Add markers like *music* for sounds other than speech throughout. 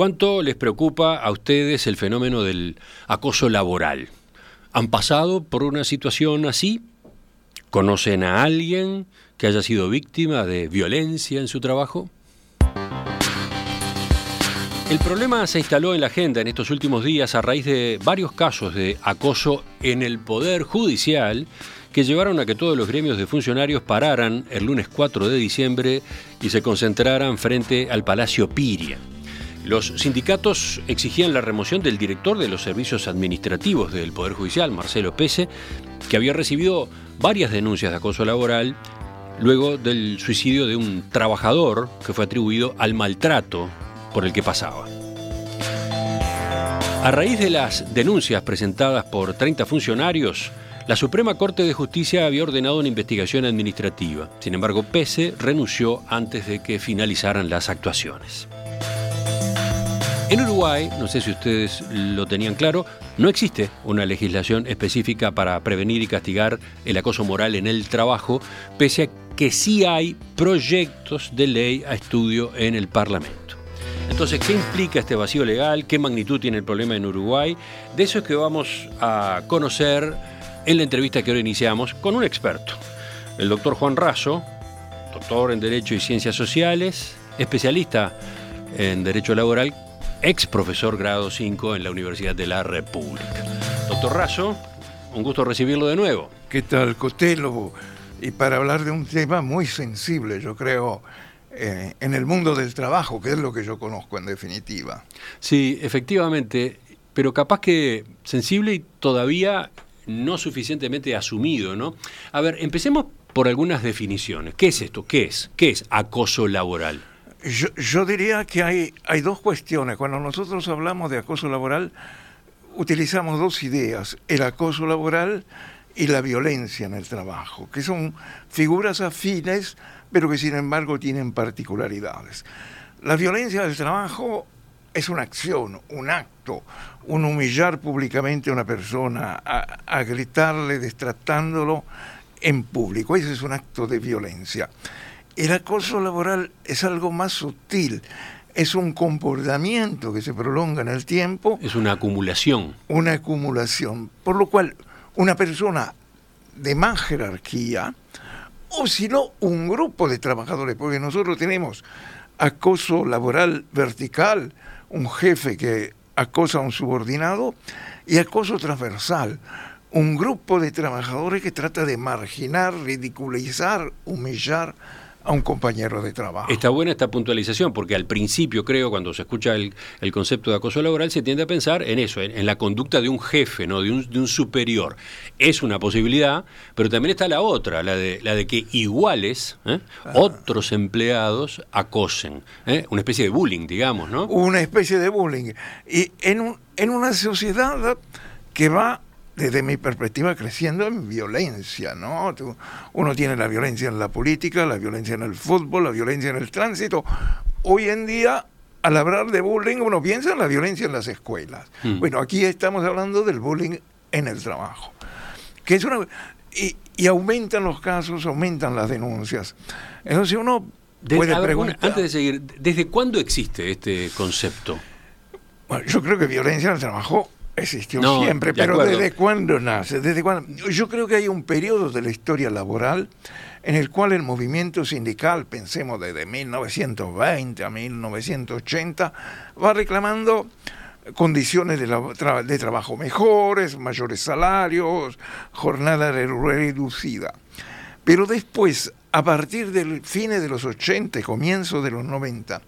¿Cuánto les preocupa a ustedes el fenómeno del acoso laboral? ¿Han pasado por una situación así? ¿Conocen a alguien que haya sido víctima de violencia en su trabajo? El problema se instaló en la agenda en estos últimos días a raíz de varios casos de acoso en el Poder Judicial que llevaron a que todos los gremios de funcionarios pararan el lunes 4 de diciembre y se concentraran frente al Palacio Piria. Los sindicatos exigían la remoción del director de los servicios administrativos del Poder Judicial, Marcelo Pese, que había recibido varias denuncias de acoso laboral luego del suicidio de un trabajador que fue atribuido al maltrato por el que pasaba. A raíz de las denuncias presentadas por 30 funcionarios, la Suprema Corte de Justicia había ordenado una investigación administrativa. Sin embargo, Pese renunció antes de que finalizaran las actuaciones. En Uruguay, no sé si ustedes lo tenían claro, no existe una legislación específica para prevenir y castigar el acoso moral en el trabajo, pese a que sí hay proyectos de ley a estudio en el Parlamento. Entonces, ¿qué implica este vacío legal? ¿Qué magnitud tiene el problema en Uruguay? De eso es que vamos a conocer en la entrevista que ahora iniciamos con un experto, el doctor Juan Razo, doctor en Derecho y Ciencias Sociales, especialista en Derecho Laboral, ex profesor grado 5 en la Universidad de la República. Doctor Razo, un gusto recibirlo de nuevo. ¿Qué tal, Cotelo? Y para hablar de un tema muy sensible, yo creo, eh, en el mundo del trabajo, que es lo que yo conozco en definitiva. Sí, efectivamente, pero capaz que sensible y todavía no suficientemente asumido, ¿no? A ver, empecemos por algunas definiciones. ¿Qué es esto? ¿Qué es? ¿Qué es acoso laboral? Yo, diría que hay, dos cuestiones. Cuando nosotros hablamos de acoso laboral, utilizamos dos ideas, el acoso laboral y la violencia en el trabajo, que son figuras afines, pero que sin embargo tienen particularidades. La violencia del trabajo es una acción, un acto, un humillar públicamente a una persona, a, a gritarle, destratándolo en público. Ese es un acto de violencia. El acoso laboral es algo más sutil, es un comportamiento que se prolonga en el tiempo. Es una acumulación. Una acumulación. Por lo cual, una persona de más jerarquía, o si no, un grupo de trabajadores, porque nosotros tenemos acoso laboral vertical, un jefe que acosa a un subordinado, y acoso transversal, un grupo de trabajadores que trata de marginar, ridiculizar, humillar a un compañero de trabajo. Está buena esta puntualización, porque al principio creo, cuando se escucha el, concepto de acoso laboral, se tiende a pensar en eso, en, la conducta de un jefe, ¿no? De un, de un, superior. Es una posibilidad, pero también está la otra, la de, la de que iguales, ¿eh? ah. otros empleados acosen. ¿eh? Una especie de bullying, digamos, ¿no? Una especie de bullying. Y en, en una sociedad que va desde mi perspectiva, creciendo en violencia, ¿no? Uno tiene la violencia en la política, la violencia en el fútbol, la violencia en el tránsito. Hoy en día, al hablar de bullying, uno piensa en la violencia en las escuelas. Mm. Bueno, aquí estamos hablando del bullying en el trabajo. Que es una, y, aumentan los casos, aumentan las denuncias. Entonces uno puede preguntar... antes de seguir, ¿desde cuándo existe este concepto? Bueno, yo creo que violencia en el trabajo Existió siempre, pero ¿desde cuándo nace? ¿Desde cuándo? Yo creo que hay un periodo de la historia laboral en el cual el movimiento sindical, pensemos desde 1920 a 1980, va reclamando condiciones de, de trabajo mejores, mayores salarios, jornada reducida. Pero después, a partir del fines de los 80 y comienzo de los 90,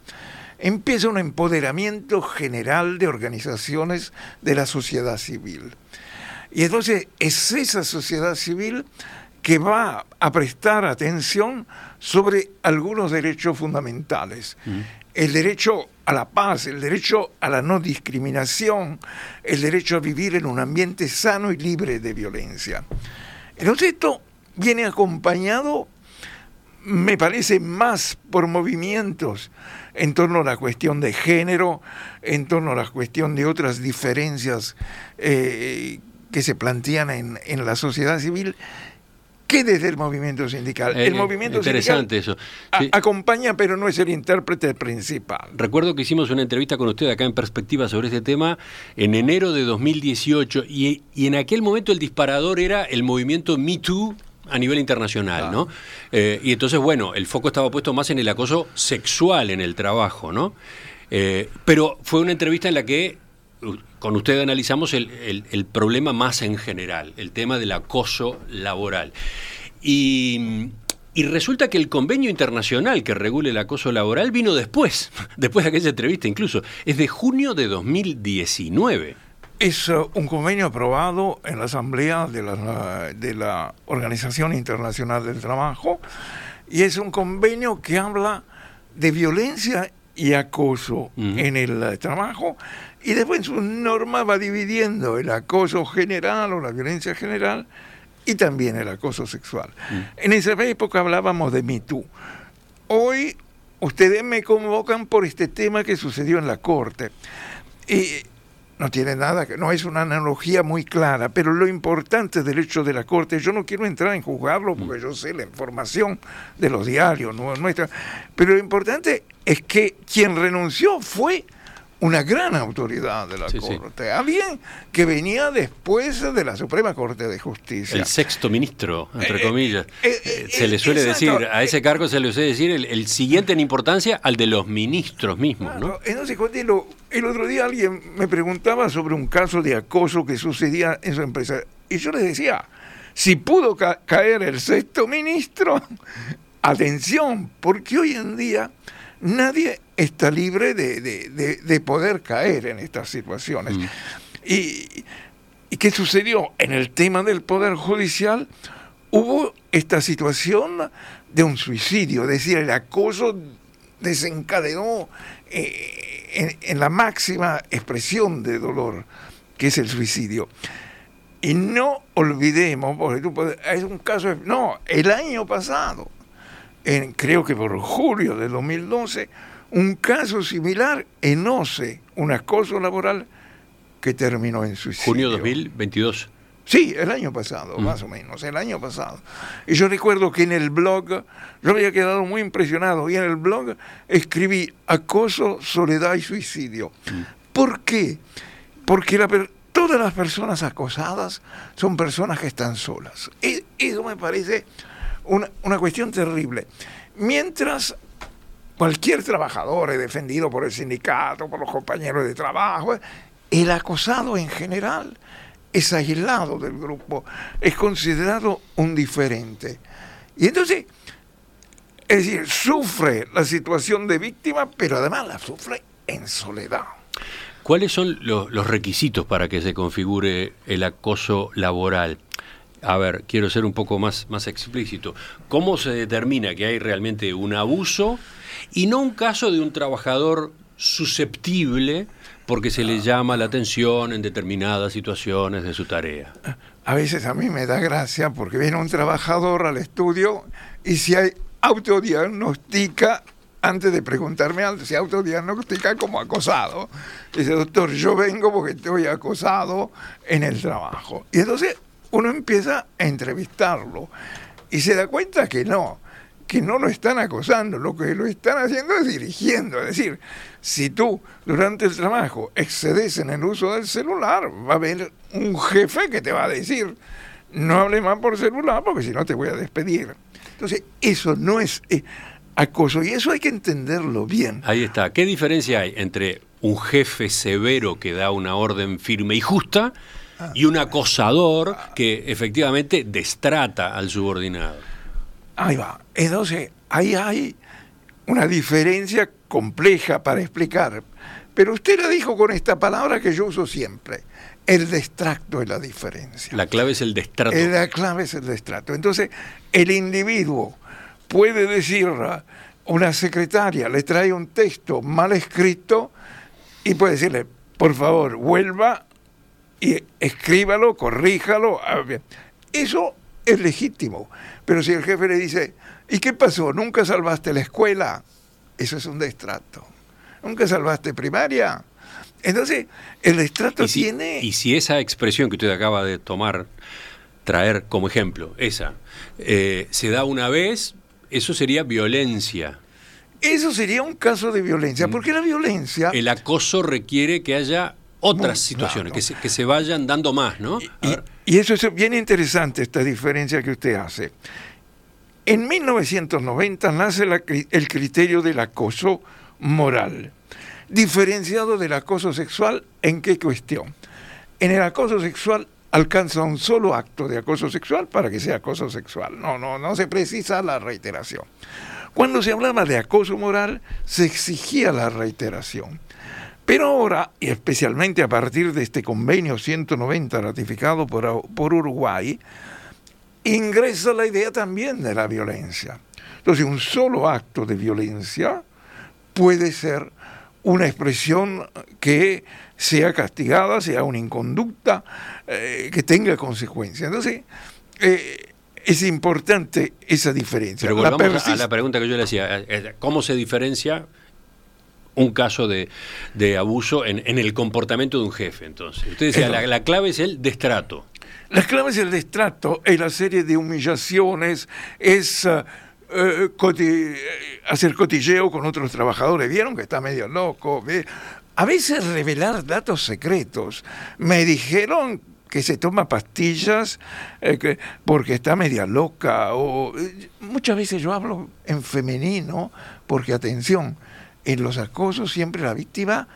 empieza un empoderamiento general de organizaciones de la sociedad civil. Y entonces es esa sociedad civil que va a prestar atención sobre algunos derechos fundamentales. El derecho a la paz, el derecho a la no discriminación, el derecho a vivir en un ambiente sano y libre de violencia. Entonces esto viene acompañado, me parece, más por movimientos en torno a la cuestión de género, en torno a la cuestión de otras diferencias eh, que se plantean en, la sociedad civil, ¿Qué desde el movimiento sindical? el eh, movimiento interesante eso. acompaña, pero no es el intérprete principal. Recuerdo que hicimos una entrevista con usted acá en Perspectiva sobre este tema en enero de 2018 y, y en aquel momento el disparador era el movimiento Me Too a nivel internacional, ¿no? Eh, y entonces, bueno, el foco estaba puesto más en el acoso sexual en el trabajo, ¿no? Eh, pero fue una entrevista en la que con usted analizamos el, problema más en general, el tema del acoso laboral. Y, resulta que el convenio internacional que regule el acoso laboral vino después, *laughs* después de aquella entrevista incluso, es de junio de 2019. Es uh, un convenio aprobado en la Asamblea de la, de la Organización Internacional del Trabajo y es un convenio que habla de violencia y acoso en el eh, trabajo y después en sus normas va dividiendo el acoso general o la violencia general y también el acoso sexual. En esa época hablábamos de Me Too. Hoy ustedes me convocan por este tema que sucedió en la Corte. Y no tiene nada, no es una analogía muy clara, pero lo importante del hecho de la Corte, yo no quiero entrar en juzgarlo porque yo sé la información de los diarios, no, nuestra, pero lo importante es que quien renunció fue una gran autoridad de la Corte, alguien que venía después de la Suprema Corte de Justicia. El sexto ministro, entre eh, comillas. Eh, eh, se le suele decir, a ese cargo se le suele decir el, siguiente en importancia al de los ministros mismos. ¿no? Entonces, el otro día alguien me preguntaba sobre un caso de acoso que sucedía en su empresa, y yo le decía, si pudo caer el sexto ministro, *laughs* atención, porque hoy en día nadie está libre de, poder caer en estas situaciones. Mm. Y, qué sucedió? En el tema del Poder Judicial hubo esta situación de un suicidio, es decir, el acoso desencadenó eh, en, la máxima expresión de dolor, que es el suicidio. Y no olvidemos, porque tú es un caso, no, el año pasado, en, creo que por julio de 2012, un caso similar en OCE, un acoso laboral que terminó en suicidio. Junio 2022. Sí, el año pasado, mm. más o menos, el año pasado. Y yo recuerdo que en el blog, yo había quedado muy impresionado, y en el blog escribí acoso, soledad y suicidio. Mm. ¿Por qué? Porque todas las personas acosadas son personas que están solas. Y eso me parece una, una cuestión terrible. Mientras cualquier trabajador es defendido por el sindicato, por los compañeros de trabajo, el acosado en general es aislado del grupo, es considerado un diferente. Y entonces, es decir, sufre la situación de víctima, pero además la sufre en soledad. ¿Cuáles son los, requisitos para que se configure el acoso laboral? A ver, quiero ser un poco más, más explícito. ¿Cómo se determina que hay realmente un abuso y no un caso de un trabajador susceptible porque se le llama la atención en determinadas situaciones de su tarea? A veces a mí me da gracia porque viene un trabajador al estudio y si hay autodiagnostica antes de preguntarme algo, se autodiagnostica como acosado. Dice, doctor, yo vengo porque estoy acosado en el trabajo. Y entonces uno empieza a entrevistarlo y se da cuenta que no, que no lo están acosando, lo que lo están haciendo es dirigiendo. Es decir, si tú durante el trabajo excedes en el uso del celular, va a haber un jefe que te va a decir, no hable más por celular porque si no te voy a despedir. Entonces, eso no es eh, acoso y eso hay que entenderlo bien. Ahí está. ¿Qué diferencia hay entre un jefe severo que da una orden firme y justa y un acosador que efectivamente destrata al subordinado. Ahí va. Entonces, ahí hay una diferencia compleja para explicar. Pero usted la dijo con esta palabra que yo uso siempre. El destrato es la diferencia. La clave es el destrato. Eh, la clave es el destrato. Entonces, el individuo puede decir, una secretaria le trae un texto mal escrito y puede decirle, por favor, vuelva y escríbalo, corríjalo. Eso es legítimo. Pero si el jefe le dice, ¿y qué pasó? ¿Nunca salvaste la escuela? Eso es un destrato. ¿Nunca salvaste primaria? Entonces, el destrato tiene... Y si esa expresión que usted acaba de tomar traer como ejemplo, esa. Eh, se da una vez, eso sería violencia. Eso sería un caso de violencia, mm. porque la violencia... El acoso requiere que haya otras situaciones, que, se, que, se, vayan dando más, ¿no? Y, eso es bien interesante, esta diferencia que usted hace. En 1990 nace el criterio del acoso moral, diferenciado del acoso sexual, ¿en qué cuestión? En el acoso sexual alcanza un solo acto de acoso sexual para que sea acoso sexual. No, no, no se precisa la reiteración. Cuando se hablaba de acoso moral, se exigía la reiteración. Pero ahora, y especialmente a partir de este convenio 190 ratificado por, por Uruguay, ingresa la idea también de la violencia. Entonces, un solo acto de violencia puede ser una expresión que sea castigada, sea una inconducta, eh, que tenga consecuencias. Entonces, eh, es importante esa diferencia. Pero volvamos a la pregunta que yo le decía, eh, ¿cómo se diferencia un caso de, abuso en, el comportamiento de un jefe? Entonces, usted decía, la, clave es el destrato. La clave es el destrato, es la serie de humillaciones, es... hacer cotilleo con otros trabajadores. ¿Vieron que está medio loco? A veces revelar datos secretos. Me dijeron que se toma pastillas eh, porque está media loca. O, eh, muchas veces yo hablo en femenino porque, atención, en los acosos siempre la víctima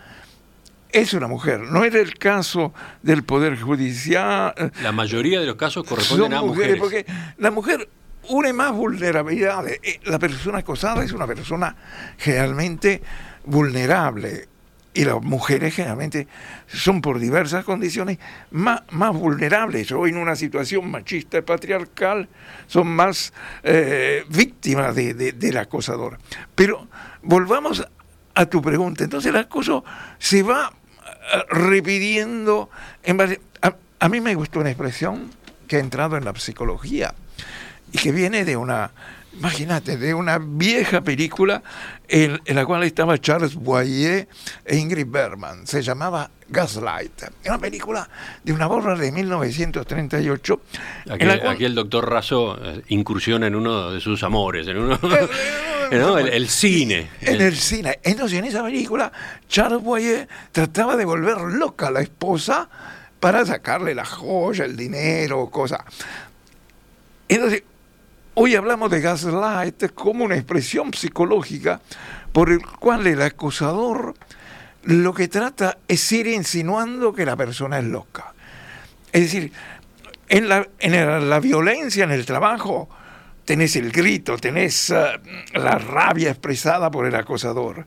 es una mujer. No era el caso del Poder Judicial. La mayoría de los casos corresponden a mujeres. Porque la mujer une más vulnerabilidades. Eh, la persona acosada es una persona generalmente vulnerable y las mujeres generalmente son por diversas condiciones más, más vulnerables o en una situación machista y patriarcal son más eh, víctimas de, del acosador. Pero volvamos a tu pregunta. Entonces el acoso se va eh, repitiendo en base... a mí me gustó una expresión que ha entrado en la psicología y que viene de una imagínate, de una vieja película en, la cual estaba Charles Boyer e Ingrid Bergman. Se llamaba Gaslight. Era una película de una borra de 1938. Aquí, el doctor Razo eh, incursiona en uno de sus amores, en uno... *laughs* *laughs* Eh, el, cine. En el cine. Entonces, en esa película, Charles Boyer trataba de volver loca a la esposa para sacarle la joya, el dinero, cosas. Entonces, Hoy hablamos de gaslight como una expresión psicológica por el cual el acosador lo que trata es ir insinuando que la persona es loca. Es decir, en la, en la violencia en el trabajo tenés el grito, tenés eh, la rabia expresada por el acosador.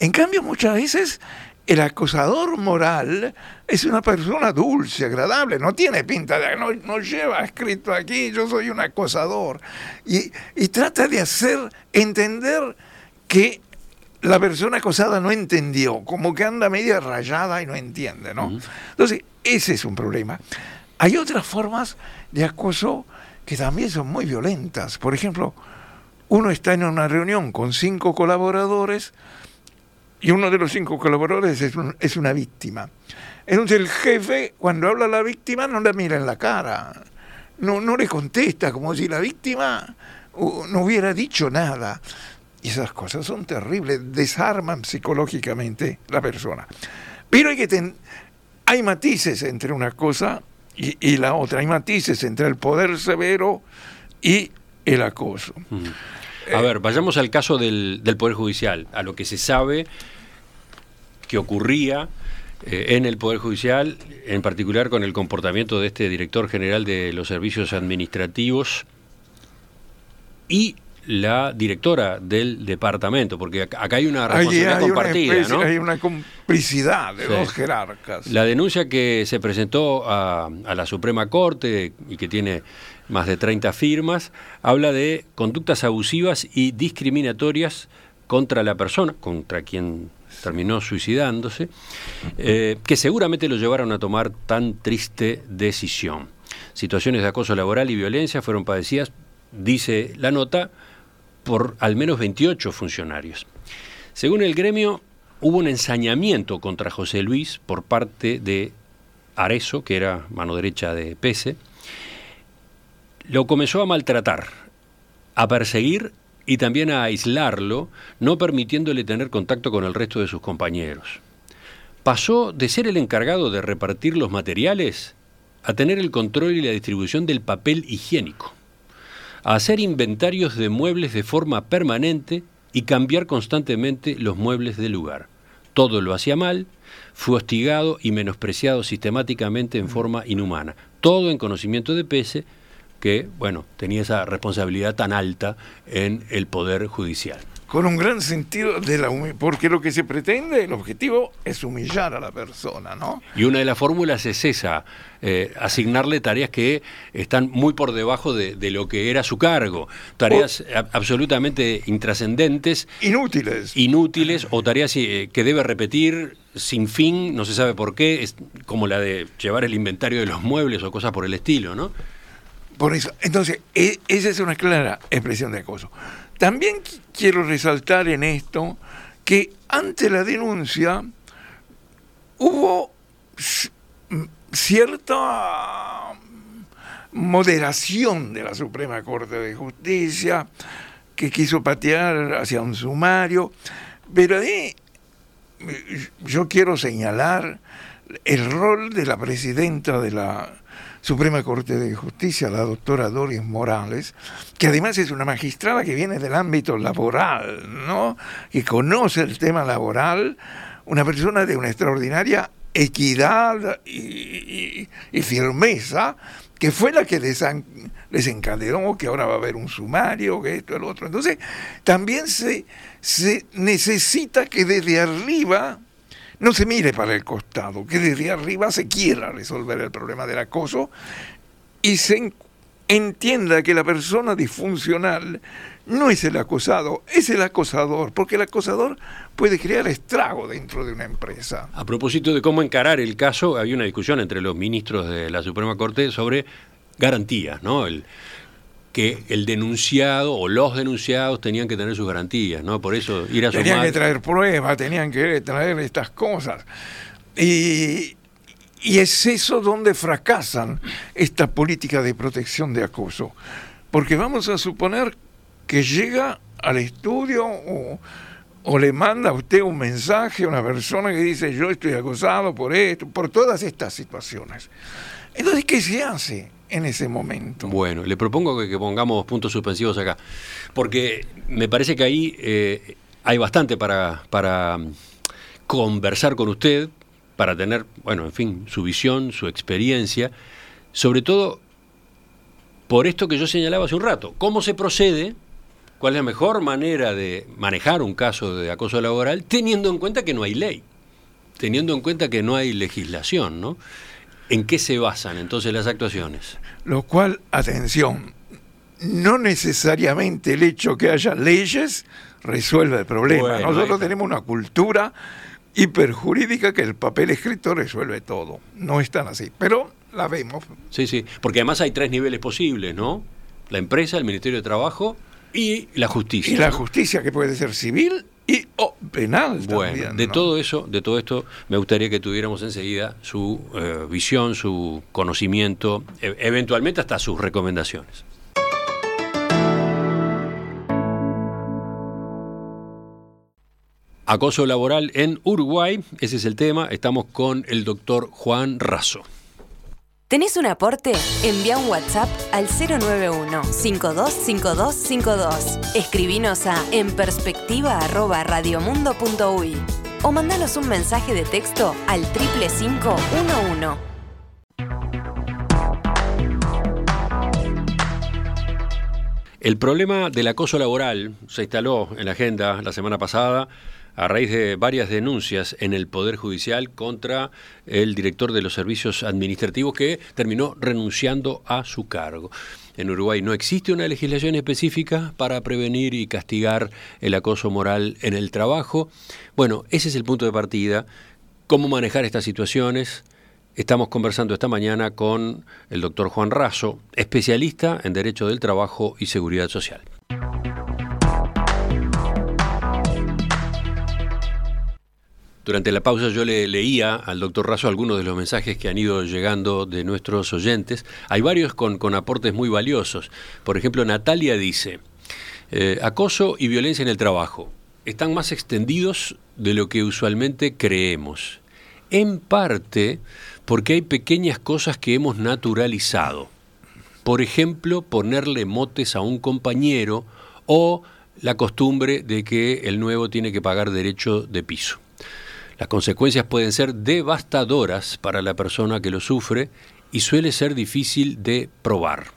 En cambio, muchas veces el acosador moral es una persona dulce, agradable, no tiene pinta de, no, no lleva escrito aquí, yo soy un acosador. Y, trata de hacer entender que la persona acosada no entendió, como que anda media rayada y no entiende, ¿no? Entonces, ese es un problema. Hay otras formas de acoso que también son muy violentas. Por ejemplo, uno está en una reunión con cinco colaboradores, y uno de los cinco colaboradores es, una víctima. Entonces el jefe, cuando habla a la víctima, no la mira en la cara, no, le contesta, como si la víctima no hubiera dicho nada. Y esas cosas son terribles, desarman psicológicamente la persona. Pero hay que hay matices entre una cosa y, la otra, hay matices entre el poder severo y el acoso. A ver, vayamos al caso del, del, Poder Judicial, a lo que se sabe que ocurría eh, en el Poder Judicial, en particular con el comportamiento de este director general de los servicios administrativos y la directora del departamento, porque acá hay una responsabilidad compartida. ¿no? Hay una complicidad de dos jerarcas. La denuncia que se presentó a, a, la Suprema Corte y que tiene más de 30 firmas, habla de conductas abusivas y discriminatorias contra la persona, contra quien terminó suicidándose, eh, que seguramente lo llevaron a tomar tan triste decisión. Situaciones de acoso laboral y violencia fueron padecidas, dice la nota, por al menos 28 funcionarios. Según el gremio, hubo un ensañamiento contra José Luis por parte de Arezo, que era mano derecha de Pese, lo comenzó a maltratar, a perseguir y también a aislarlo, no permitiéndole tener contacto con el resto de sus compañeros. Pasó de ser el encargado de repartir los materiales a tener el control y la distribución del papel higiénico, a hacer inventarios de muebles de forma permanente y cambiar constantemente los muebles del lugar. Todo lo hacía mal, fue hostigado y menospreciado sistemáticamente en forma inhumana. Todo en conocimiento de Pese, que, bueno, tenía esa responsabilidad tan alta en el Poder Judicial con un gran sentido de la humildad, porque lo que se pretende, el objetivo es humillar a la persona, ¿no? Y una de las fórmulas es esa, eh, asignarle tareas que están muy por debajo de, lo que era su cargo, tareas absolutamente intrascendentes. Inútiles. Inútiles o tareas eh, que debe repetir sin fin, no se sabe por qué, es como la de llevar el inventario de los muebles o cosas por el estilo, ¿no? Por eso, entonces, e, esa es una clara expresión de acoso. También quiero resaltar en esto que ante la denuncia hubo cierta moderación de la Suprema Corte de Justicia que quiso patear hacia un sumario, pero ahí yo quiero señalar el rol de la presidenta de la Suprema Corte de Justicia, la doctora Doris Morales, que además es una magistrada que viene del ámbito laboral, ¿no? Que conoce el tema laboral, una persona de una extraordinaria equidad y, firmeza, que fue la que desencadenó que ahora va a haber un sumario, que esto, el otro. Entonces, también se, se necesita que desde arriba no se mire para el costado, que desde arriba se quiera resolver el problema del acoso y se entienda que la persona disfuncional no es el acosado, es el acosador, porque el acosador puede crear estrago dentro de una empresa. A propósito de cómo encarar el caso, había una discusión entre los ministros de la Suprema Corte sobre garantías, ¿no? El, que el denunciado o los denunciados tenían que tener sus garantías, ¿no? Por eso ir a Tenían que traer pruebas, tenían que traer estas cosas. Y, y es eso donde fracasan esta política de protección de acoso. Porque vamos a suponer que llega al estudio o, o, le manda a usted un mensaje a una persona que dice yo estoy acosado por esto, por todas estas situaciones. Entonces, ¿qué se hace? En ese momento. Bueno, le propongo que, pongamos puntos suspensivos acá, porque me parece que ahí eh, hay bastante para, para mm, conversar con usted, para tener, bueno, en fin, su visión, su experiencia, sobre todo por esto que yo señalaba hace un rato, cómo se procede, cuál es la mejor manera de manejar un caso de acoso laboral, teniendo en cuenta que no hay ley, teniendo en cuenta que no hay legislación, ¿no? ¿En qué se basan entonces las actuaciones? Lo cual, atención, no necesariamente el hecho que haya leyes resuelve el problema. Nosotros tenemos una cultura hiperjurídica que el papel escrito resuelve todo. No es tan así, pero la vemos. Sí, sí, porque además hay tres niveles posibles, ¿no? La empresa, el Ministerio de Trabajo y la justicia. Y la justicia que puede ser civil y o penal. Bueno, de todo eso, de todo esto, me gustaría que tuviéramos enseguida su eh, visión, su conocimiento, e, eventualmente hasta sus recomendaciones. Acoso laboral en Uruguay, ese es el tema. Estamos con el doctor Juan Razo. ¿Tenés un aporte? Envía un WhatsApp al 091-525252. Escribinos a enperspectiva.radiomundo.uy o mandanos un mensaje de texto al 55511. El problema del acoso laboral se instaló en la agenda la semana pasada a raíz de varias denuncias en el Poder Judicial contra el director de los servicios administrativos que terminó renunciando a su cargo. En Uruguay no existe una legislación específica para prevenir y castigar el acoso moral en el trabajo. Bueno, ese es el punto de partida. ¿Cómo manejar estas situaciones? Estamos conversando esta mañana con el doctor Juan Razo, especialista en Derecho del Trabajo y Seguridad Social. Durante la pausa yo le leía al doctor Razo algunos de los mensajes que han ido llegando de nuestros oyentes. Hay varios con, con aportes muy valiosos. Por ejemplo, Natalia dice, eh, acoso y violencia en el trabajo están más extendidos de lo que usualmente creemos. En parte porque hay pequeñas cosas que hemos naturalizado. Por ejemplo, ponerle motes a un compañero o la costumbre de que el nuevo tiene que pagar derecho de piso. Las consecuencias pueden ser devastadoras para la persona que lo sufre y suele ser difícil de probar.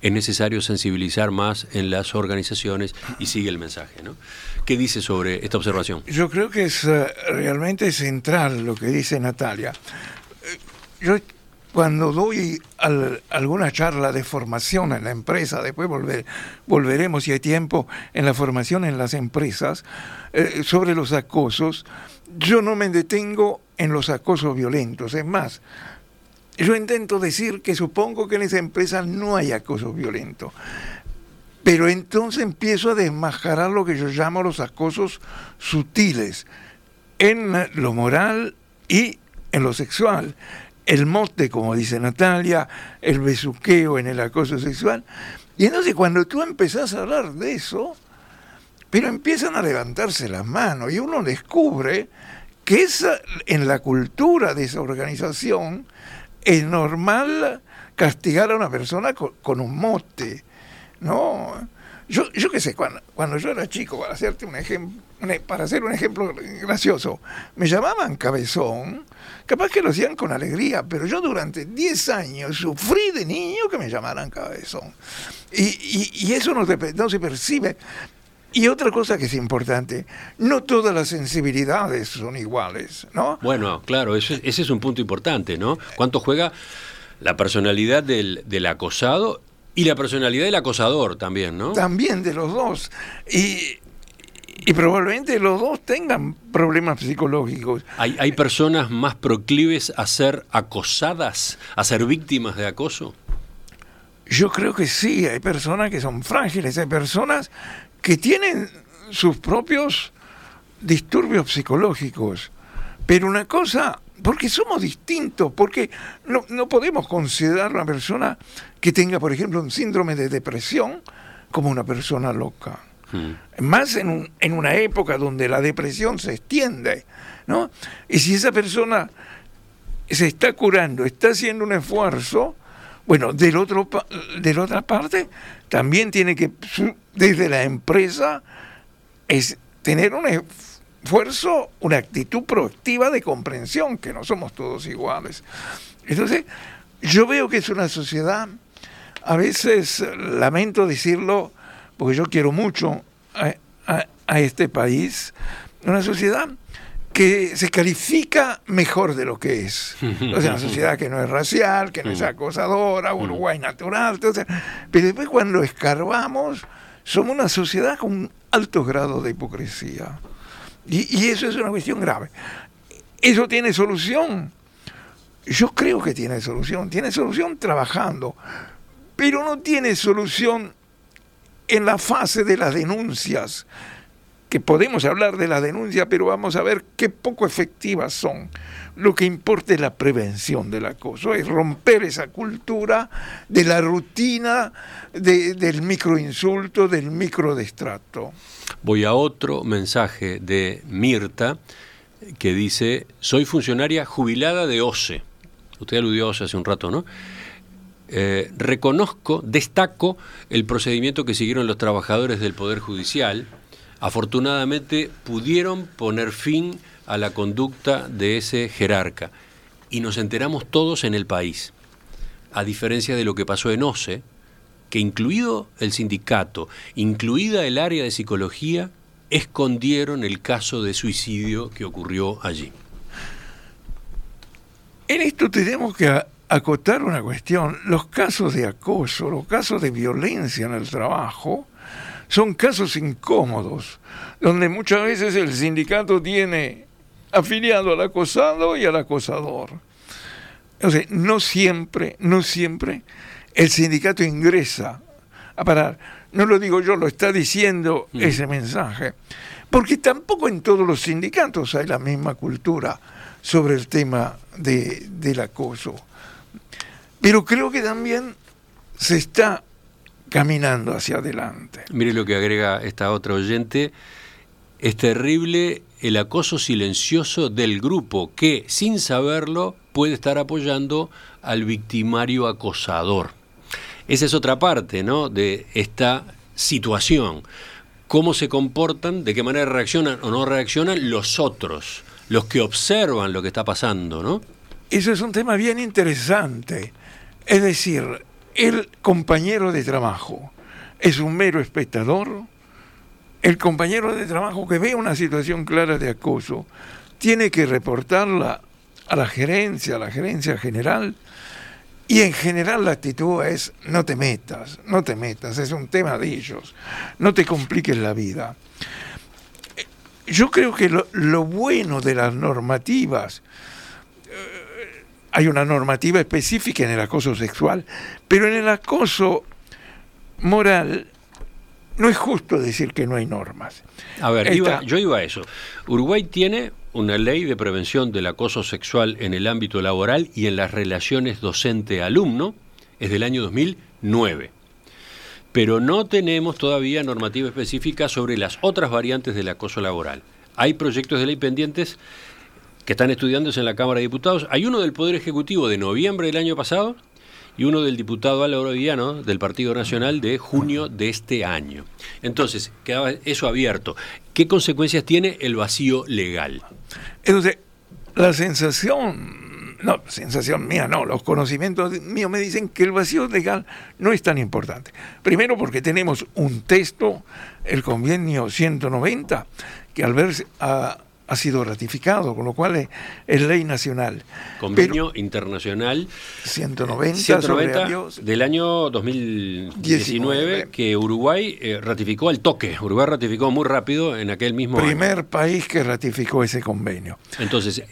Es necesario sensibilizar más en las organizaciones y sigue el mensaje. ¿no? ¿Qué dice sobre esta observación? Yo creo que es eh, realmente central lo que dice Natalia. Eh, yo cuando doy alguna charla de formación en la empresa, después volveremos si hay tiempo en la formación en las empresas, eh, sobre los acosos, yo no me detengo en los acosos violentos. Es más, yo intento decir que supongo que en esa empresa no hay acoso violento. Pero entonces empiezo a desmajarar lo que yo llamo los acosos sutiles en lo moral y en lo sexual el mote, como dice Natalia, el besuqueo en el acoso sexual. Y entonces cuando tú empezás a hablar de eso, pero empiezan a levantarse las manos y uno descubre que esa, en la cultura de esa organización es normal castigar a una persona con, un mote. ¿no? Yo, yo qué sé, cuando, cuando yo era chico, para hacerte un ejemplo, para hacer un ejemplo gracioso, me llamaban cabezón, capaz que lo hacían con alegría, pero yo durante 10 años sufrí de niño que me llamaran cabezón. Y, eso no, no se percibe. Y otra cosa que es importante, no todas las sensibilidades son iguales, ¿no? Bueno, claro, ese, ese es un punto importante, ¿no? ¿Cuánto juega la personalidad del, del acosado y la personalidad del acosador también, ¿no? También de los dos. Y y probablemente los dos tengan problemas psicológicos. ¿Hay, ¿Hay personas más proclives a ser acosadas, a ser víctimas de acoso? Yo creo que sí, hay personas que son frágiles, hay personas que tienen sus propios disturbios psicológicos. Pero una cosa, porque somos distintos, porque no, no podemos considerar a una persona que tenga, por ejemplo, un síndrome de depresión como una persona loca. Mm. Más en, en, una época donde la depresión se extiende, ¿no? Y si esa persona se está curando, está haciendo un esfuerzo, bueno, del otro, de la otra parte, también tiene que, desde la empresa, es tener un esfuerzo, una actitud proactiva de comprensión, que no somos todos iguales. Entonces, yo veo que es una sociedad, a veces lamento decirlo, porque yo quiero mucho a, este país, una sociedad que se califica mejor de lo que es. *laughs* O sea, una sociedad que no es racial, que no es acosadora, Uruguay natural, pero después cuando escarbamos, somos una sociedad con un alto grado de hipocresía. Y, y eso es una cuestión grave. ¿Eso tiene solución? Yo creo que tiene solución. Tiene solución trabajando, pero no tiene solución en la fase de las denuncias, que podemos hablar de la denuncia, pero vamos a ver qué poco efectivas son. Lo que importa es la prevención del acoso, es romper esa cultura de la rutina del microinsulto, del microdestrato. Voy a otro mensaje de Mirta que dice, soy funcionaria jubilada de OCE. Usted aludió a OCE hace un rato, ¿no? Eh, reconozco, destaco el procedimiento que siguieron los trabajadores del Poder Judicial. Afortunadamente pudieron poner fin a la conducta de ese jerarca y nos enteramos todos en el país. A diferencia de lo que pasó en OCE, que incluido el sindicato, incluida el área de psicología, escondieron el caso de suicidio que ocurrió allí. En esto tenemos que acotar una cuestión. Los casos de acoso, los casos de violencia en el trabajo, son casos incómodos, donde muchas veces el sindicato tiene afiliado al acosado y al acosador. O sea, no siempre, no siempre el sindicato ingresa a parar. No lo digo yo, lo está diciendo mm. ese mensaje. Porque tampoco en todos los sindicatos hay la misma cultura sobre el tema de, del acoso. Pero creo que también se está caminando hacia adelante. Mire lo que agrega esta otra oyente. Es terrible el acoso silencioso del grupo que, sin saberlo, puede estar apoyando al victimario acosador. Esa es otra parte, ¿no? De esta situación. Cómo se comportan, de qué manera reaccionan o no reaccionan los otros, los que observan lo que está pasando, ¿no? Eso es un tema bien interesante. Es decir, el compañero de trabajo es un mero espectador, el compañero de trabajo que ve una situación clara de acoso tiene que reportarla a la gerencia, a la gerencia general, y en general la actitud es no te metas, no te metas, es un tema de ellos, no te compliques la vida. Yo creo que lo, bueno de las normativas, hay una normativa específica en el acoso sexual, pero en el acoso moral no es justo decir que no hay normas. A ver, yo iba a eso. Uruguay tiene una ley de prevención del acoso sexual en el ámbito laboral y en las relaciones docente-alumno, es del año 2009. Pero no tenemos todavía normativa específica sobre las otras variantes del acoso laboral. Hay proyectos de ley pendientes que están estudiándose en la Cámara de Diputados. Hay uno del Poder Ejecutivo de noviembre del año pasado y uno del diputado Álvaro Villano del Partido Nacional de junio de este año. Entonces, quedaba eso abierto. ¿Qué consecuencias tiene el vacío legal? Entonces, la sensación, no, sensación mía no, los conocimientos míos me dicen que el vacío legal no es tan importante. Primero porque tenemos un texto, el convenio 190, que al verse... A, ha sido ratificado, con lo cual es, ley nacional. Convenio internacional 190, del año 2019 que Uruguay eh, ratificó al toque. Uruguay ratificó muy rápido en aquel mismo Primer país que ratificó ese convenio. Entonces,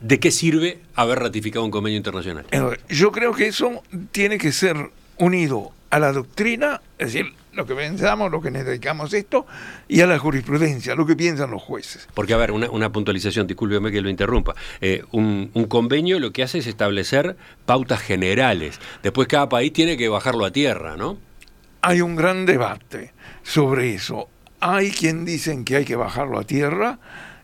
¿de qué sirve haber ratificado un convenio internacional? Yo creo que eso tiene que ser unido a la doctrina, es decir, lo que pensamos, lo que necesitamos esto, y a la jurisprudencia, lo que piensan los jueces. Porque, a ver, una, puntualización, discúlpeme que lo interrumpa. Eh, un, convenio lo que hace es establecer pautas generales. Después cada país tiene que bajarlo a tierra, ¿no? Hay un gran debate sobre eso. Hay quien dicen que hay que bajarlo a tierra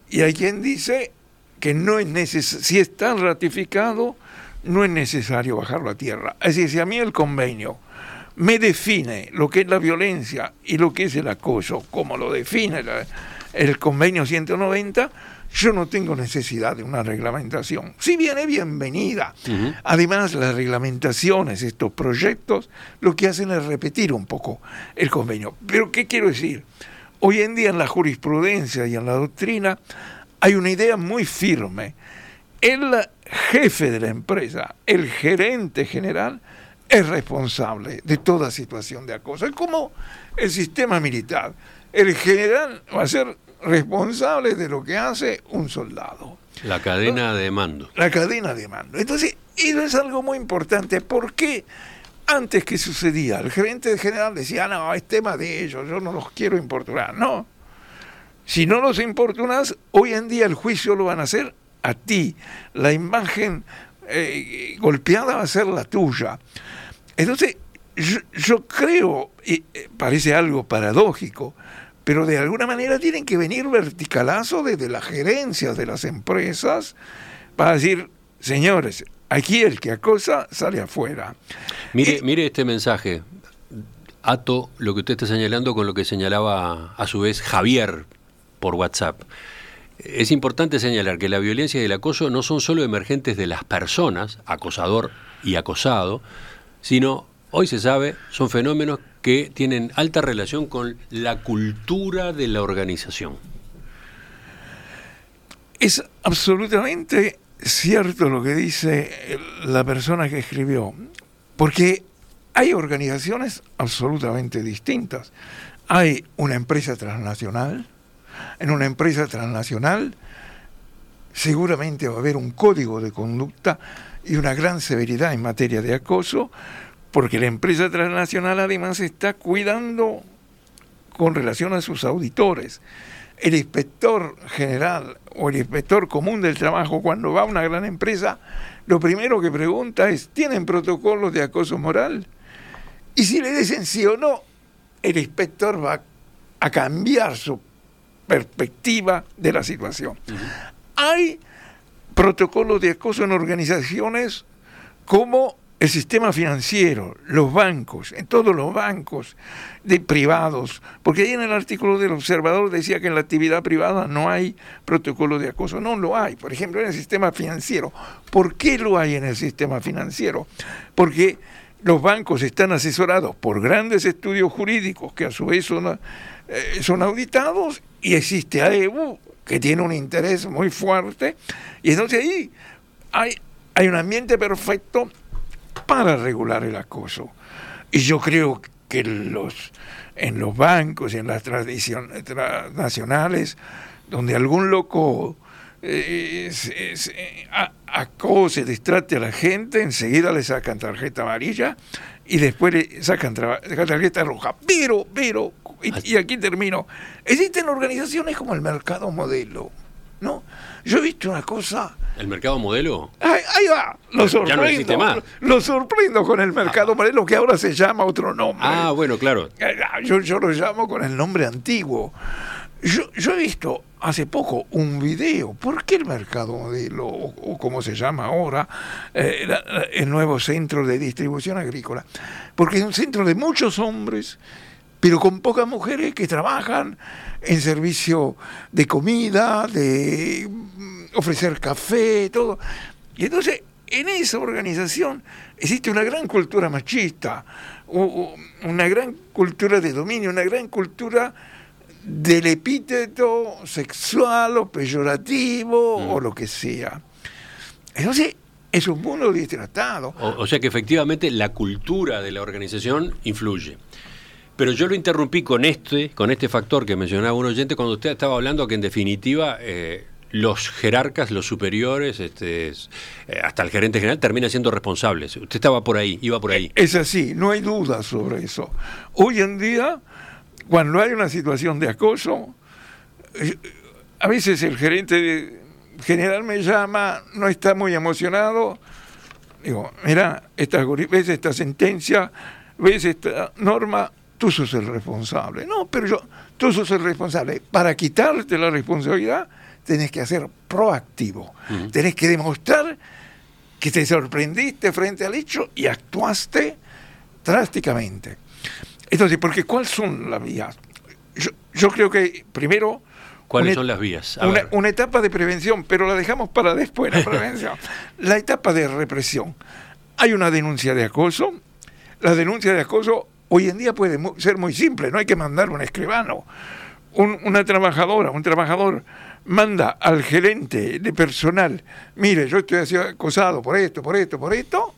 y hay quien dice que no es necesario, si está ratificado, no es necesario bajarlo a tierra. Es decir, si a mí el convenio me define lo que es la violencia y lo que es el acoso, como lo define el convenio 190, yo no tengo necesidad de una reglamentación. Si viene bienvenida. Además, las reglamentaciones, estos proyectos, lo que hacen es repetir un poco el convenio. Pero, ¿qué quiero decir? Hoy en día en la jurisprudencia y en la doctrina hay una idea muy firme. El jefe de la empresa, el gerente general, es responsable de toda situación de acoso. Es como el sistema militar. El general va a ser responsable de lo que hace un soldado. La cadena de mando. La cadena de mando. Entonces, eso es algo muy importante. porque antes que sucedía, el gerente general decía, no, es tema de ellos, yo no los quiero importunar? No. Si no los importunas, hoy en día el juicio lo van a hacer a ti. La imagen eh, golpeada va a ser la tuya. Entonces, yo, creo, y eh, parece algo paradójico, pero de alguna manera tienen que venir verticalazos desde las gerencias de las empresas para decir, señores, aquí el que acosa sale afuera. Mire, mire este mensaje. Ato lo que usted está señalando con lo que señalaba a su vez Javier por WhatsApp. Es importante señalar que la violencia y el acoso no son solo emergentes de las personas, acosador y acosado, sino, hoy se sabe, son fenómenos que tienen alta relación con la cultura de la organización. Es absolutamente cierto lo que dice la persona que escribió, porque hay organizaciones absolutamente distintas. Hay una empresa transnacional, en una empresa transnacional seguramente va a haber un código de conducta y una gran severidad en materia de acoso, porque la empresa transnacional además está cuidando con relación a sus auditores. El inspector general o el inspector común del trabajo cuando va a una gran empresa, lo primero que pregunta es, ¿tienen protocolos de acoso moral? Y si le dicen sí o no, el inspector va a cambiar su perspectiva de la situación. Hay protocolos de acoso en organizaciones como el sistema financiero, los bancos, en todos los bancos de privados, porque ahí en el artículo del observador decía que en la actividad privada no hay protocolo de acoso, no lo hay, por ejemplo en el sistema financiero. ¿Por qué lo hay en el sistema financiero? Porque los bancos están asesorados por grandes estudios jurídicos que a su vez son, eh, son auditados y existe AEU que tiene un interés muy fuerte y entonces ahí hay, hay un ambiente perfecto para regular el acoso. Y yo creo que los, en los bancos y en las tradiciones nacionales, donde algún loco eh, acose, distrate a la gente, enseguida le sacan tarjeta amarilla y después le sacan tarjeta roja. Pero, pero, y, y aquí termino, existen organizaciones como el Mercado Modelo, ¿no? Yo he visto una cosa ¿El mercado modelo? Ahí, va, lo sorprendo. Lo sorprendo con el mercado modelo que ahora se llama otro nombre. Ah, bueno, claro. Eh, yo, yo lo llamo con el nombre antiguo. Yo, he visto hace poco un video, ¿por qué el mercado modelo, o, como se llama ahora, eh, el nuevo centro de distribución agrícola? Porque es un centro de muchos hombres, pero con pocas mujeres que trabajan en servicio de comida, de ofrecer café, todo. Y entonces, en esa organización existe una gran cultura machista, una gran cultura de dominio, una gran cultura del epíteto sexual o peyorativo mm. o lo que sea. Entonces, es un mundo distratado. O, o sea que efectivamente la cultura de la organización influye. Pero yo lo interrumpí con este, con este factor que mencionaba un oyente cuando usted estaba hablando que en definitiva eh, los jerarcas, los superiores, este, eh, hasta el gerente general termina siendo responsables. Usted estaba por ahí, iba por ahí. Es así, no hay duda sobre eso. Hoy en día, cuando hay una situación de acoso, eh, a veces el gerente general me llama, no está muy emocionado. Digo, mira, esta, ves esta sentencia, ves esta norma, tú sos el responsable. No, pero yo, tú sos el responsable. Para quitarte la responsabilidad, tenés que hacer proactivo, tenés que demostrar que te sorprendiste frente al hecho y actuaste drásticamente. Entonces, porque ¿cuáles son las vías? Yo, creo que primero... ¿Cuáles son las vías? Una, etapa de prevención, pero la dejamos para después, la *laughs* prevención. la etapa de represión. Hay una denuncia de acoso. La denuncia de acoso hoy en día puede ser muy simple, no hay que mandar un escribano. una trabajadora, un trabajador manda al gerente de personal, mire, yo estoy acosado por esto, por esto, por esto,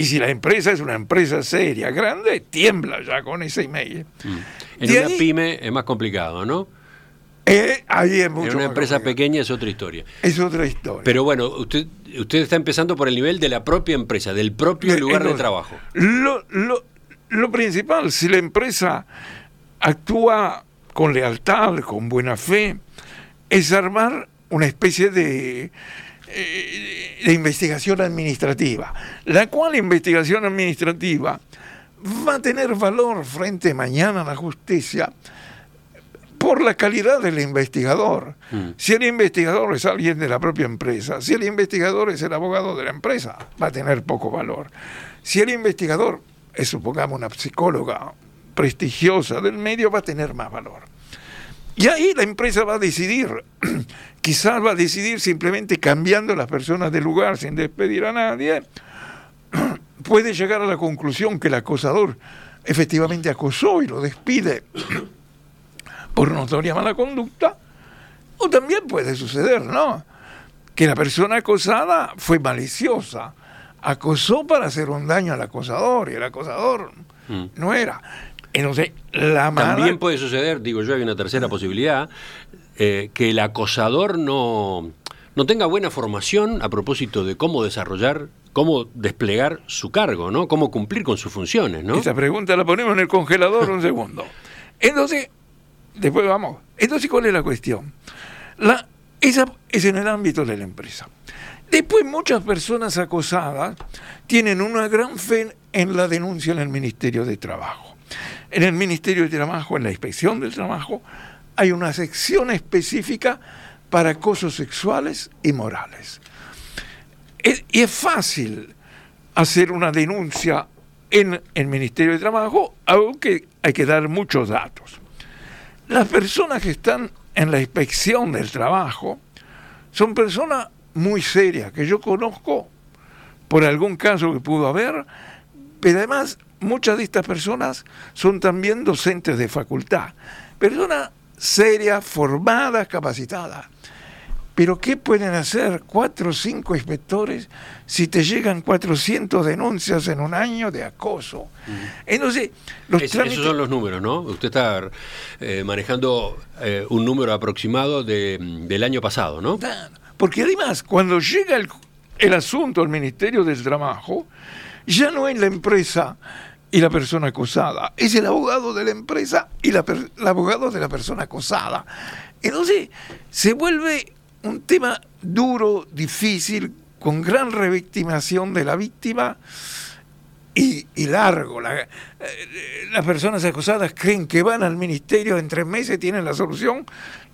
y si la empresa es una empresa seria, grande, tiembla ya con ese email. Mm. En una pyme es más complicado, ¿no? Eh, ahí es mucho en una empresa pequeña es otra historia. Es otra historia. Pero bueno, usted, usted está empezando por el nivel de la propia empresa, del propio lugar de trabajo. Lo, lo, lo principal, si la empresa actúa con lealtad, con buena fe, es armar una especie de, eh, de investigación administrativa, la cual investigación administrativa va a tener valor frente mañana a la justicia por la calidad del investigador. Mm. Si el investigador es alguien de la propia empresa, si el investigador es el abogado de la empresa, va a tener poco valor. Si el investigador es, supongamos, una psicóloga prestigiosa del medio, va a tener más valor. Y ahí la empresa va a decidir, *clears throat* quizás va a decidir simplemente cambiando las personas del lugar sin despedir a nadie, *clears throat* puede llegar a la conclusión que el acosador efectivamente acosó y lo despide *clears throat* por notoria mala conducta, o también puede suceder, ¿no? Que la persona acosada fue maliciosa, acosó para hacer un daño al acosador y el acosador mm. no era. Entonces, la También puede suceder, digo yo, hay una tercera posibilidad, eh, que el acosador no, no tenga buena formación a propósito de cómo desarrollar, cómo desplegar su cargo, ¿no? Cómo cumplir con sus funciones, ¿no? Esa pregunta la ponemos en el congelador un *laughs* segundo. Entonces, después vamos. Entonces, ¿cuál es la cuestión? La, esa es en el ámbito de la empresa. Después muchas personas acosadas tienen una gran fe en la denuncia en el Ministerio de Trabajo. En el Ministerio de Trabajo, en la inspección del trabajo, hay una sección específica para acosos sexuales y morales. y es fácil hacer una denuncia en el Ministerio de Trabajo, aunque hay que dar muchos datos. Las personas que están en la inspección del trabajo son personas muy serias que yo conozco por algún caso que pudo haber, pero además muchas de estas personas son también docentes de facultad, personas serias, formadas, capacitadas. Pero ¿qué pueden hacer cuatro o cinco inspectores si te llegan 400 denuncias en un año de acoso? Entonces, los Esos son los números, ¿no? Usted está eh, manejando eh, un número aproximado del año pasado, ¿no? Porque además, cuando llega el, el asunto al Ministerio del Trabajo, ya no es la empresa y la persona acosada, es el abogado de la empresa y la, el abogado de la persona acosada. Entonces, se vuelve un tema duro, difícil, con gran revictimación de la víctima y, largo. Eh, las personas acosadas creen que van al ministerio en tres meses, tienen la solución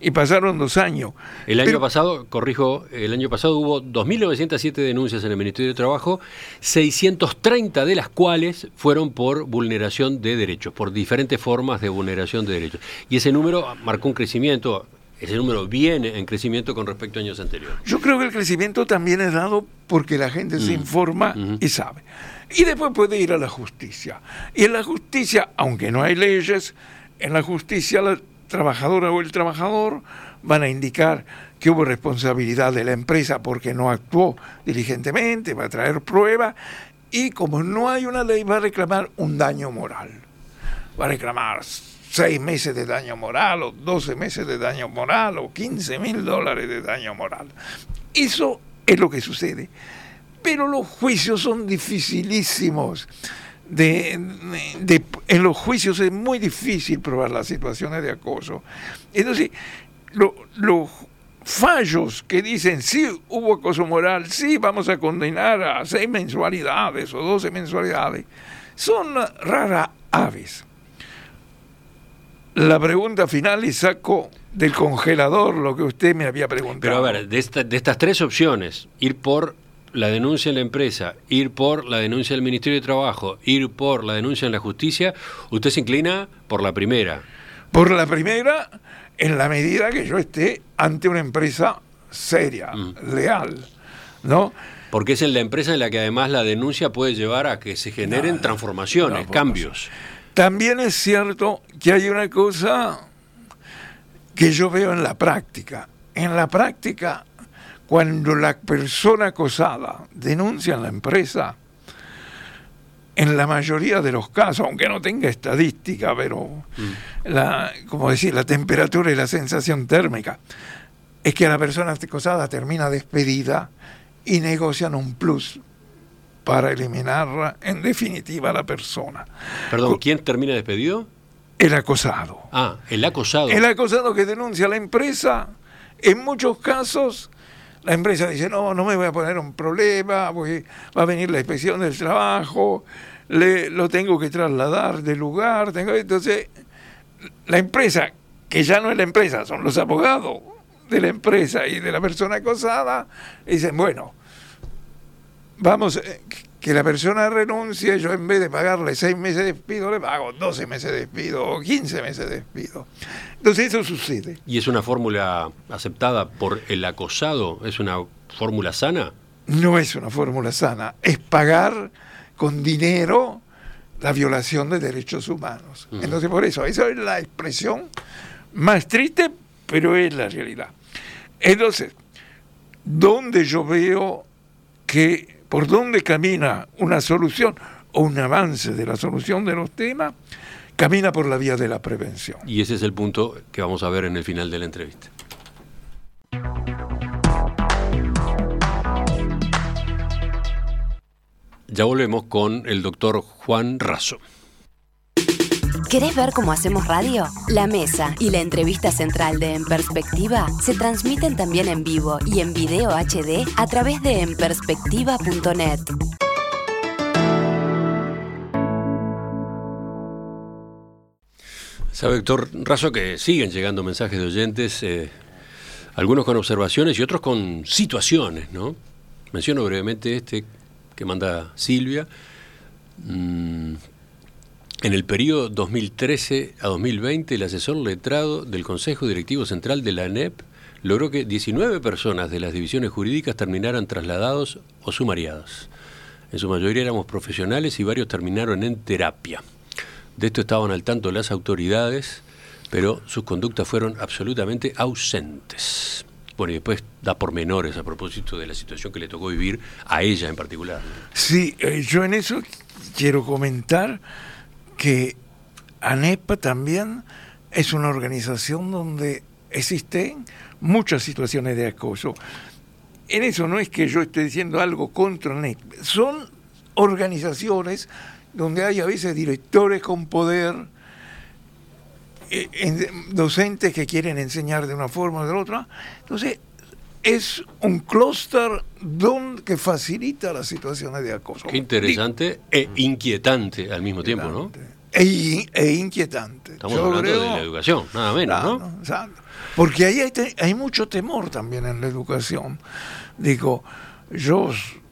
y pasaron dos años. El año pasado, corrijo, el año pasado hubo 2.907 denuncias en el Ministerio de Trabajo, 630 de las cuales fueron por vulneración de derechos, por diferentes formas de vulneración de derechos. Y ese número marcó un crecimiento ese número viene en crecimiento con respecto a años anteriores. Yo creo que el crecimiento también es dado porque la gente se mm. informa y sabe. Y después puede ir a la justicia. Y en la justicia, aunque no hay leyes, en la justicia la trabajadora o el trabajador van a indicar que hubo responsabilidad de la empresa porque no actuó diligentemente, va a traer prueba y como no hay una ley va a reclamar un daño moral. Va a reclamar seis meses de daño moral o 12 meses de daño moral o 15 mil dólares de daño moral. Eso es lo que sucede pero los juicios son dificilísimos. De, en los juicios es muy difícil probar las situaciones de acoso. Entonces, los fallos que dicen sí hubo acoso moral, sí vamos a condenar a seis mensualidades o doce mensualidades, son raras aves. La pregunta final y saco del congelador lo que usted me había preguntado. Pero a ver, de, de estas tres opciones, ir por la denuncia en la empresa, ir por la denuncia del Ministerio de Trabajo, ir por la denuncia en la justicia, usted se inclina por la primera. Por la primera, en la medida que yo esté ante una empresa seria, mm. leal, ¿no? Porque es en la empresa en la que además la denuncia puede llevar a que se generen transformaciones, cambios. También es cierto que hay una cosa que yo veo en la práctica. En la práctica cuando la persona acosada denuncia a la empresa, en la mayoría de los casos, aunque no tenga estadística, pero mm. la, como decir, la temperatura y la sensación térmica, es que la persona acosada termina despedida y negocian un plus para eliminarla en definitiva a la persona. Perdón, ¿quién termina despedido? El acosado. Ah, el acosado. El acosado que denuncia a la empresa, en muchos casos la empresa dice, no, no me voy a poner un problema, va a venir la inspección del trabajo, le, lo tengo que trasladar del lugar. Tengo, entonces, la empresa, que ya no es la empresa, son los abogados de la empresa y de la persona acosada, dicen, bueno, vamos, eh, que la persona renuncie, yo en vez de pagarle seis meses de despido, le pago 12 meses de despido o 15 meses de despido. Entonces eso sucede. ¿Y es una fórmula aceptada por el acosado? ¿Es una fórmula sana? No es una fórmula sana, es pagar con dinero la violación de derechos humanos. Entonces por eso, esa es la expresión más triste, pero es la realidad. Entonces, donde yo veo que por dónde camina una solución o un avance de la solución de los temas, camina por la vía de la prevención. Y ese es el punto que vamos a ver en el final de la entrevista. Ya volvemos con el doctor Juan Razo. ¿Querés ver cómo hacemos radio? La mesa y la entrevista central de En Perspectiva se transmiten también en vivo y en video HD a través de enperspectiva.net. Sabe, doctor Razo, que siguen llegando mensajes de oyentes, eh, algunos con observaciones y otros con situaciones, ¿no? Menciono brevemente este que manda Silvia. Mm, en el periodo 2013 a 2020, el asesor letrado del Consejo Directivo Central de la ANEP logró que 19 personas de las divisiones jurídicas terminaran trasladados o sumariadas. En su mayoría éramos profesionales y varios terminaron en terapia. De esto estaban al tanto las autoridades, pero sus conductas fueron absolutamente ausentes. Bueno, y después da pormenores a propósito de la situación que le tocó vivir a ella en particular. Sí, eh, yo en eso quiero comentar que ANEPA también es una organización donde existen muchas situaciones de acoso. En eso no es que yo esté diciendo algo contra ANEP, son organizaciones donde hay a veces directores con poder, eh, docentes que quieren enseñar de una forma o de otra. Entonces, es un clúster que facilita las situaciones de acoso. Qué interesante e inquietante al mismo tiempo, ¿no? E, e inquietante. Estamos hablando de la educación, nada menos, ¿no? Porque ahí hay, hay mucho temor también en la educación. Digo, yo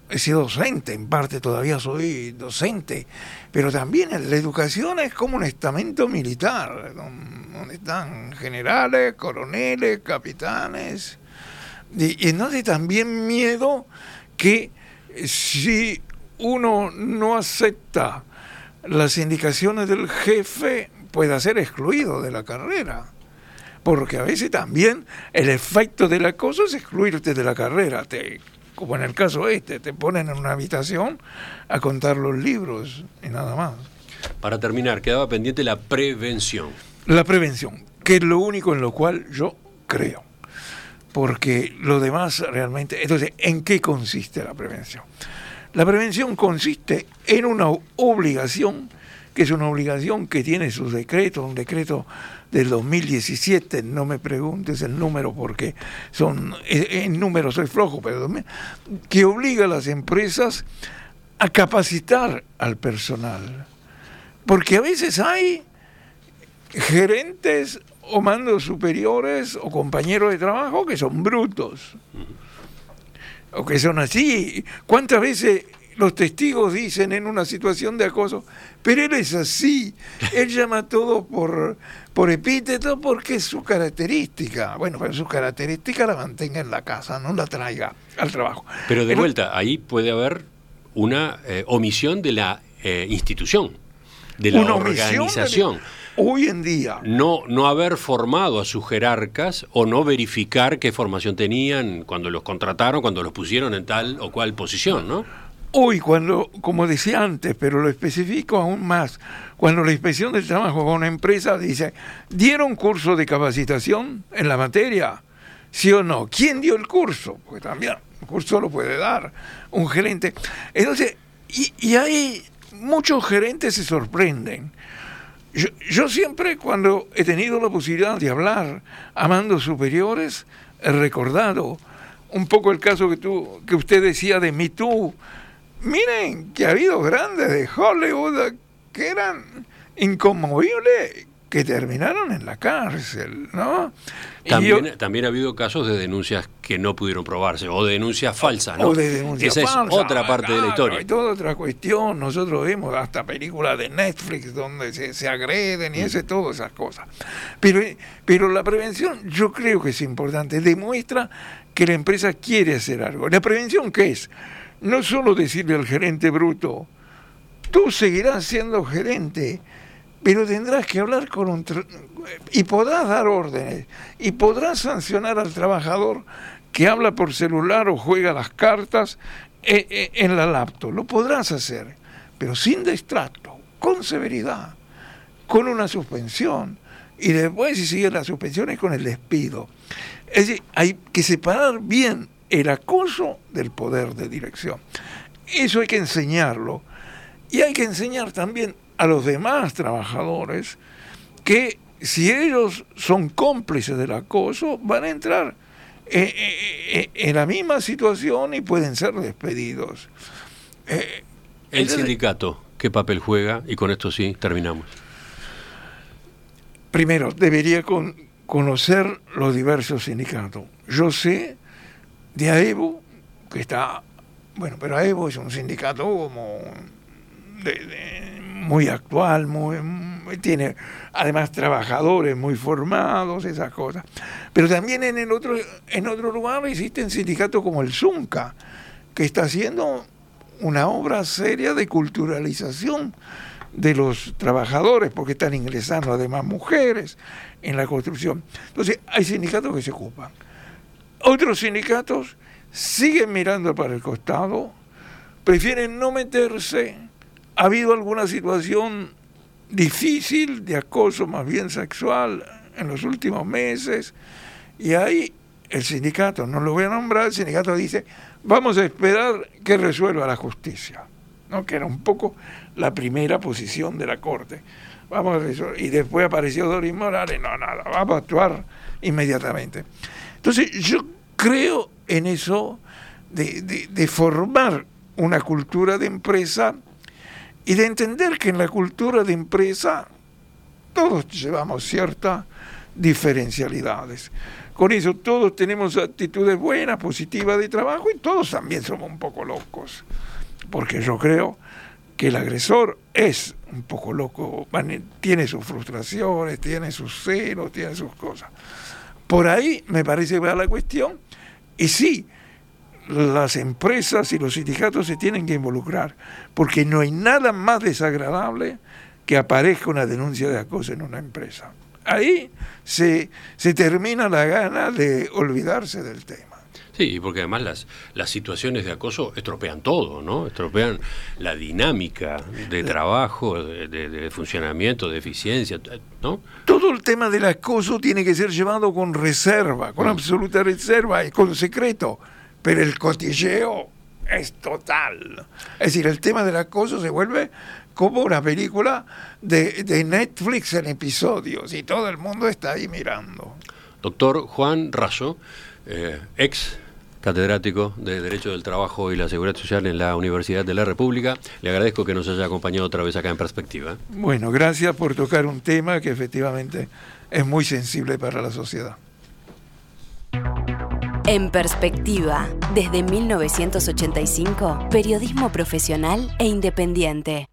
he sido docente, en parte todavía soy docente, pero también la educación es como un estamento militar, donde están generales, coroneles, capitanes, y, entonces también miedo que si uno no acepta las indicaciones del jefe pueda ser excluido de la carrera porque a veces también el efecto del acoso es excluirte de la carrera. Te como en el caso este, te ponen en una habitación a contar los libros y nada más. Para terminar, quedaba pendiente la prevención. La prevención, que es lo único en lo cual yo creo. Porque lo demás realmente... Entonces, ¿en qué consiste la prevención? La prevención consiste en una obligación, que es una obligación que tiene sus decretos, un decreto del 2017, no me preguntes el número porque son en números soy flojo, pero que obliga a las empresas a capacitar al personal. Porque a veces hay gerentes o mandos superiores o compañeros de trabajo que son brutos. O que son así. ¿Cuántas veces los testigos dicen en una situación de acoso, pero él es así, él llama todo por, por epíteto porque es su característica. Bueno, pero su característica la mantenga en la casa, no la traiga al trabajo. Pero de vuelta, ahí puede haber una eh, omisión de la eh, institución, de la organización. Hoy en día. No, no haber formado a sus jerarcas o no verificar qué formación tenían cuando los contrataron, cuando los pusieron en tal o cual posición, ¿no? Hoy, cuando, como decía antes, pero lo especifico aún más, cuando la inspección del trabajo con una empresa dice, ¿dieron curso de capacitación en la materia? ¿Sí o no? ¿Quién dio el curso? Porque también el curso lo puede dar un gerente. Entonces, y, y ahí muchos gerentes se sorprenden. Yo, yo, siempre cuando he tenido la posibilidad de hablar a mandos superiores, he recordado un poco el caso que, tú, que usted decía de Me Too, miren que ha habido grandes de Hollywood que eran inconmovibles que terminaron en la cárcel, ¿no? También, también ha habido casos de denuncias que no pudieron probarse, o de denuncias falsas, ¿no? O de denuncias Esa es otra parte de la historia. Hay toda otra cuestión. Nosotros vemos hasta películas de Netflix donde se, se agreden y mm. ese, todas esas cosas. Pero, pero la prevención yo creo que es importante. Demuestra que la empresa quiere hacer algo. ¿La prevención qué es? no solo decirle al gerente bruto, tú seguirás siendo gerente, pero tendrás que hablar con un... y podrás dar órdenes, y podrás sancionar al trabajador que habla por celular o juega las cartas eh, eh, en la laptop. Lo podrás hacer, pero sin distrato, con severidad, con una suspensión. Y después, si sigue la suspensión, es con el despido. Es decir, hay que separar bien el acoso del poder de dirección. eso hay que enseñarlo. Y hay que enseñar también a los demás trabajadores que si ellos son cómplices del acoso, van a entrar en la misma situación y pueden ser despedidos. el sindicato, ¿qué papel juega? Y con esto sí, terminamos. Primero, debería conocer los diversos sindicatos. Yo sé de AEBO, que está, bueno, pero AEBO es un sindicato como muy actual, muy, tiene además trabajadores muy formados, esas cosas. Pero también en el otro, en otro lugar existen sindicatos como el ZUNCA, que está haciendo una obra seria de culturalización de los trabajadores, porque están ingresando además mujeres en la construcción. Entonces, hay sindicatos que se ocupan. Otros sindicatos siguen mirando para el costado, prefieren no meterse. Ha habido alguna situación difícil de acoso más bien sexual en los últimos meses y ahí el sindicato, no lo voy a nombrar, el sindicato dice, vamos a esperar que resuelva la justicia, ¿no? que era un poco la primera posición de la Corte. Vamos a y después apareció Doris Morales, no, nada, vamos a actuar inmediatamente. Entonces yo creo en eso de formar una cultura de empresa y de entender que en la cultura de empresa todos llevamos ciertas diferencialidades. Con eso todos tenemos actitudes buenas, positivas de trabajo y todos también somos un poco locos. Porque yo creo que el agresor es un poco loco, tiene sus frustraciones, tiene sus celos, tiene sus cosas. Por ahí me parece que va la cuestión. Y sí, las empresas y los sindicatos se tienen que involucrar, porque no hay nada más desagradable que aparezca una denuncia de acoso en una empresa. Ahí se, se termina la gana de olvidarse del tema. Sí, porque además las, las situaciones de acoso estropean todo, ¿no? Estropean la dinámica de trabajo, de, de, funcionamiento, de eficiencia, ¿no? Todo el tema del acoso tiene que ser llevado con reserva, con mm. absoluta reserva y con secreto pero el cotilleo es total. Es decir, el tema del acoso se vuelve como una película de, Netflix en episodios y todo el mundo está ahí mirando. Doctor Juan Raso, eh, ex catedrático de Derecho del Trabajo y la Seguridad Social en la Universidad de la República. Le agradezco que nos haya acompañado otra vez acá en Perspectiva. Bueno, gracias por tocar un tema que efectivamente es muy sensible para la sociedad. En perspectiva, desde 1985, periodismo profesional e independiente.